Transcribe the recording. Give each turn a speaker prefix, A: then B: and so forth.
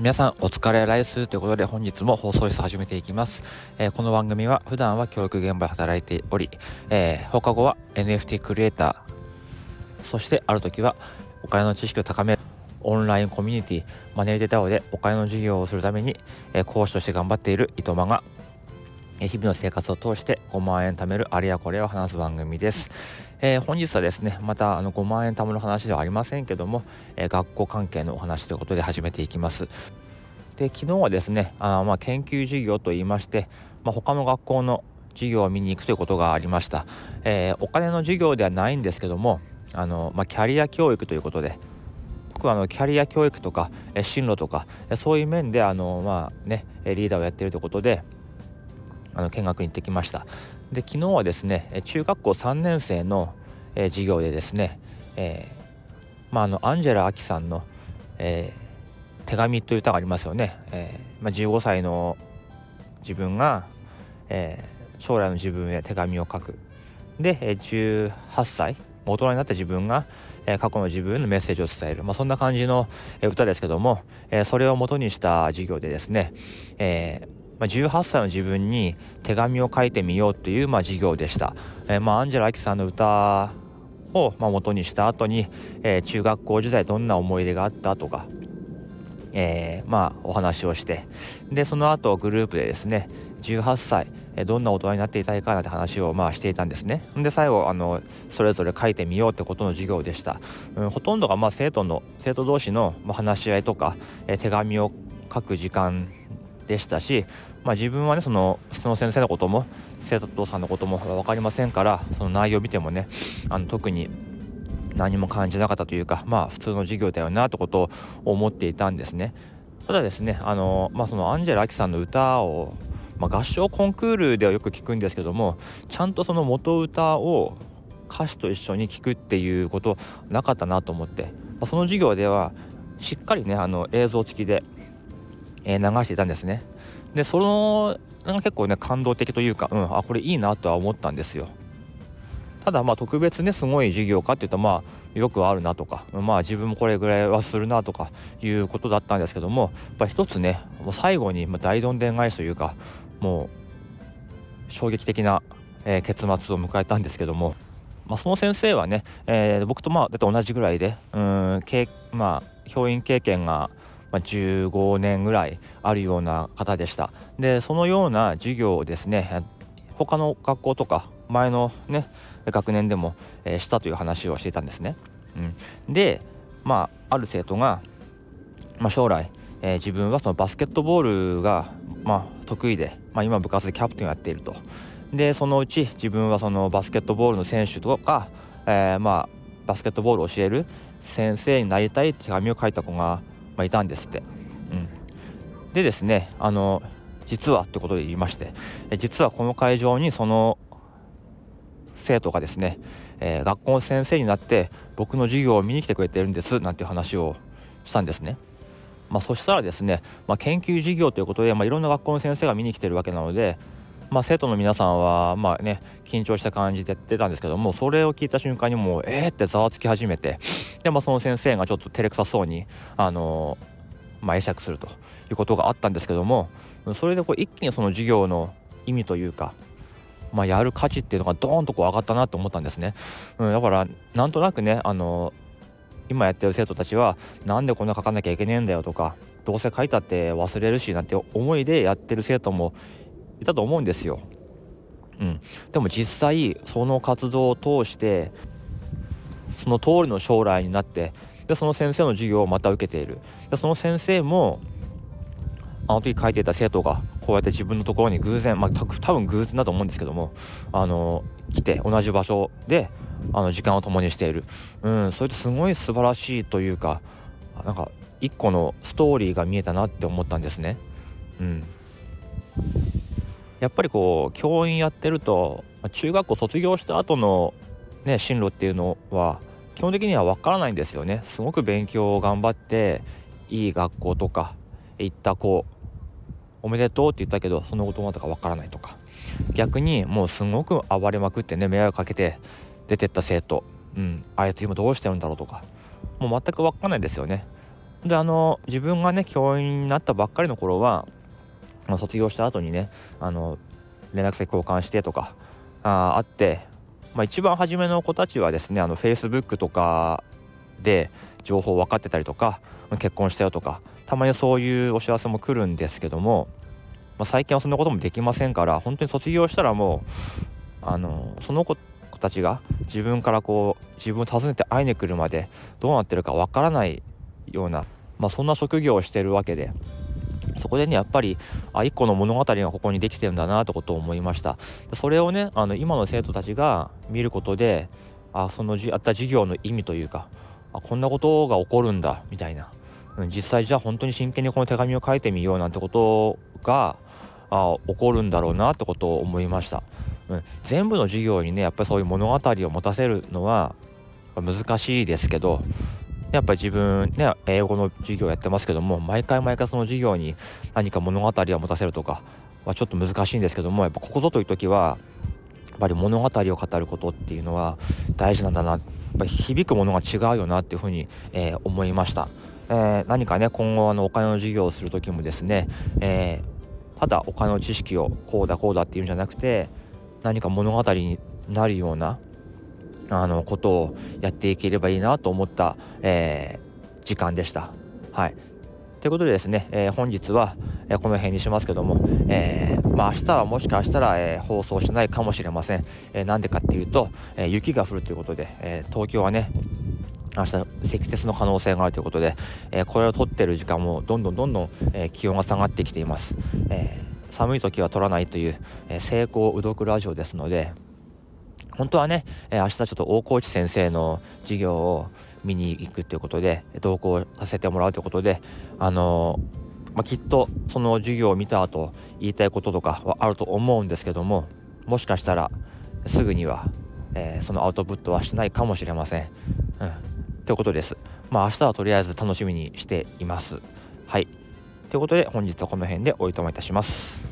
A: 皆さんお疲れライスということで本日も放送室始めていきます、えー、この番組は普段は教育現場で働いており、えー、放課後は NFT クリエイターそしてある時はお金の知識を高めるオンラインコミュニティマネーデタオでお金の授業をするために、えー、講師として頑張っている糸間が日々の生活を通して5万円貯めるあれやこれを話す番組です。えー、本日はですねまたあの5万円貯める話ではありませんけども、えー、学校関係のお話ということで始めていきます。で昨日はですねあまあ研究授業といいまして、まあ、他の学校の授業を見に行くということがありました。えー、お金の授業ではないんですけどもあの、まあ、キャリア教育ということで僕はあのキャリア教育とか進路とかそういう面であの、まあね、リーダーをやっているということであの見学に行ってきました。で昨日はですね中学校3年生の、えー、授業でですね、えー、まあ、あのアンジェラ・アキさんの、えー、手紙という歌がありますよね、えまあ、15歳の自分が、え将来の自分へ手紙を書く。で、え18歳大人になった自分が、過去の自分へのメッセージを伝える、まあ、そんな感じの、歌ですけども、それを元にした授業でですね、えーまあ、18歳の自分に手紙を書いてみようという、まあ、授業でした。えー、まあ、アンジェラ・アキさんの歌を、まあ、元にした後に、えー、中学校時代どんな思い出があったとか、えー、まあお話をしてでその後グループでですね18歳どんな大人になっていたいかなって話をまあしていたんですねで最後あのそれぞれ書いてみようってことの授業でした、うん、ほとんどがまあ生徒の生徒同士の話し合いとか、え手紙を書く時間でしたし、まあ、自分はねそのその先生のことも生徒さんのことも分かりませんからその内容を見てもねあの特に何も感じなかったというかまあ普通の授業だよなってことを思っていたんですね。ただですねあの、まあ、そのアンジェラ・アキさんの歌を、まあ、合唱コンクールではよく聞くんですけどもちゃんとその元歌を歌詞と一緒に聞くっていうことなかったなと思って、まあ、その授業ではしっかりねあの映像付きで、えー、流していたんですね。でそのが結構ね感動的というか、うん、あこれいいなとは思ったんですよ。ただまあ特別ねすごい授業かっていうとまあよくあるなとかまあ自分もこれぐらいはするなとかいうことだったんですけどもやっぱ一つねもう最後に大どんでん返しというかもう衝撃的な、えー、結末を迎えたんですけども、まあ、その先生はね、えー、僕とまあ大体同じぐらいでうんまあ教員経験がまあ、15年ぐらいあるような方でした。でそのような授業をですね他の学校とか前のね学年でも、えー、したという話をしていたんですね、うん、でまあある生徒が、まあ、将来、えー、自分はそのバスケットボールが、まあ、得意で、まあ、今部活でキャプテンをやっていると。でそのうち自分はそのバスケットボールの選手とか、えー、まあバスケットボールを教える先生になりたいって手紙を書いた子がまあ、いたんですって。うん、でですねあの実はってことで言いまして実はこの会場にその生徒がですね、えー、学校の先生になって僕の授業を見に来てくれてるんですなんて話をしたんですね。まあ、そしたらですね、まあ、研究授業ということで、まあ、いろんな学校の先生が見に来てるわけなので、まあ、生徒の皆さんはまあね緊張した感じでやってたんですけどもそれを聞いた瞬間にもうえーってざわつき始めてで、まあ、その先生がちょっと照れくさそうにあのまあ、会釈するということがあったんですけどもそれでこう一気にその授業の意味というか、まあ、やる価値っていうのがドーンとこう上がったなと思ったんですね、うん、だからなんとなくねあの今やってる生徒たちはなんでこんな書かなきゃいけねえんだよとかどうせ書いたって忘れるしなんて思いでやってる生徒もいたと思うんですよ。うん、でも実際その活動を通してその通りの将来になってでその先生の授業をまた受けている。でその先生もあの時書いていた生徒がこうやって自分のところに偶然まあ多分偶然だと思うんですけどもあの来て同じ場所であの時間を共にしている。うん。それってすごい素晴らしいというかなんか一個のストーリーが見えたなって思ったんですね。うん。やっぱりこう教員やってると中学校卒業した後のね進路っていうのは基本的には分からないんですよね。すごく勉強を頑張っていい学校とか行った子おめでとうって言ったけどそのことまたか分からないとか。逆にもうすごく暴れまくってね迷惑かけて出てった生徒、うん、あいつ今どうしてるんだろうとか。もう全く分かんないですよね。であの自分がね教員になったばっかりの頃は卒業した後にねあの連絡先交換してとかああって、まあ、一番初めの子たちはですねあの Facebook とかで情報分かってたりとか結婚したよとかたまにそういうお知らせも来るんですけども、まあ、最近はそんなこともできませんから本当に卒業したらもうあのその子たちが自分からこう自分を訪ねて会いに来るまでどうなってるかわからないような、まあ、そんな職業をしてるわけでそこでねやっぱりあ一個の物語がここにできてるんだなってことを思いました。それをねあの今の生徒たちが見ることであそのやった授業の意味というかあこんなことが起こるんだみたいな、実際じゃあ本当に真剣にこの手紙を書いてみようなんてことがあ起こるんだろうなってことを思いました、うん、全部の授業にねやっぱりそういう物語を持たせるのは難しいですけどやっぱり自分ね英語の授業やってますけども毎回毎回その授業に何か物語を持たせるとかはちょっと難しいんですけどもやっぱここぞという時はやっぱり物語を語ることっていうのは大事なんだな。やっぱ響くものが違うよなっていうふうに、えー、思いました、えー、何かね今後あのお金の授業をする時もですね、えー、ただお金の知識をこうだこうだっていうんじゃなくて何か物語になるようなあのことをやっていければいいなと思った、えー、時間でした。はいということでですね、えー、本日は、えこの辺にしますけども、えー、まあ、明日はもしかしたら、え、放送しないかもしれません。えなんでかっていうと、え雪が降るということで、え東京はね明日積雪の可能性があるということで、えこれを撮ってる時間もどんどんどんどん、え気温が下がってきています。え寒い時は撮らないという、え成功うどくラジオですので、本当はね、えー、明日ちょっと大河内先生の授業を見に行くということで同行させてもらうということであのー、まあ、きっとその授業を見た後言いたいこととかはあると思うんですけどももしかしたらすぐには、えー、そのアウトプットはしないかもしれません。うん、ということです。まあ明日はとりあえず楽しみにしています。はい。ということで本日はこの辺でおいとまいたします。